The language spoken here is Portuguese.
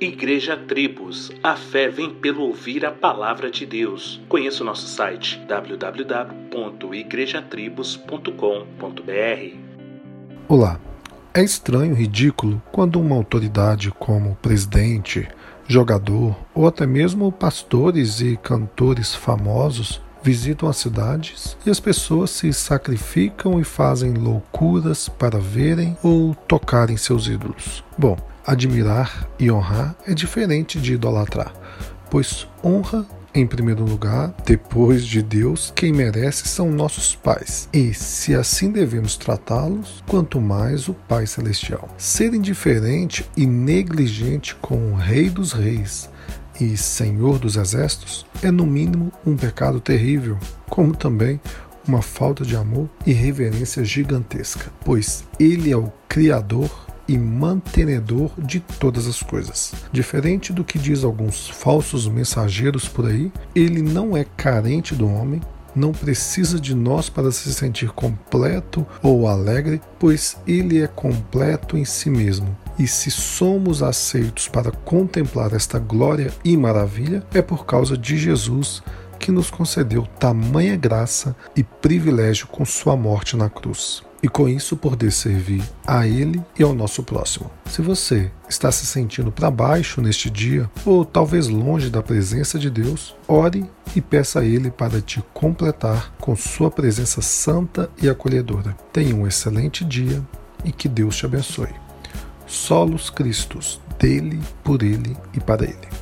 Igreja Tribos, a fé vem pelo ouvir a palavra de Deus. Conheça o nosso site www.igrejatribos.com.br. Olá. É estranho, ridículo, quando uma autoridade como presidente, jogador ou até mesmo pastores e cantores famosos visitam as cidades e as pessoas se sacrificam e fazem loucuras para verem ou tocarem seus ídolos. Bom, admirar e honrar é diferente de idolatrar, pois honra em primeiro lugar, depois de Deus, quem merece são nossos pais. E se assim devemos tratá-los, quanto mais o Pai Celestial. Ser indiferente e negligente com o Rei dos Reis e Senhor dos Exércitos é, no mínimo, um pecado terrível, como também uma falta de amor e reverência gigantesca, pois Ele é o Criador e mantenedor de todas as coisas. Diferente do que diz alguns falsos mensageiros por aí, ele não é carente do homem, não precisa de nós para se sentir completo ou alegre, pois ele é completo em si mesmo. E se somos aceitos para contemplar esta glória e maravilha, é por causa de Jesus que nos concedeu tamanha graça e privilégio com sua morte na cruz e com isso poder servir a Ele e ao nosso próximo. Se você está se sentindo para baixo neste dia, ou talvez longe da presença de Deus, ore e peça a Ele para te completar com Sua presença santa e acolhedora. Tenha um excelente dia e que Deus te abençoe. Solos Cristos, dele, por ele e para ele.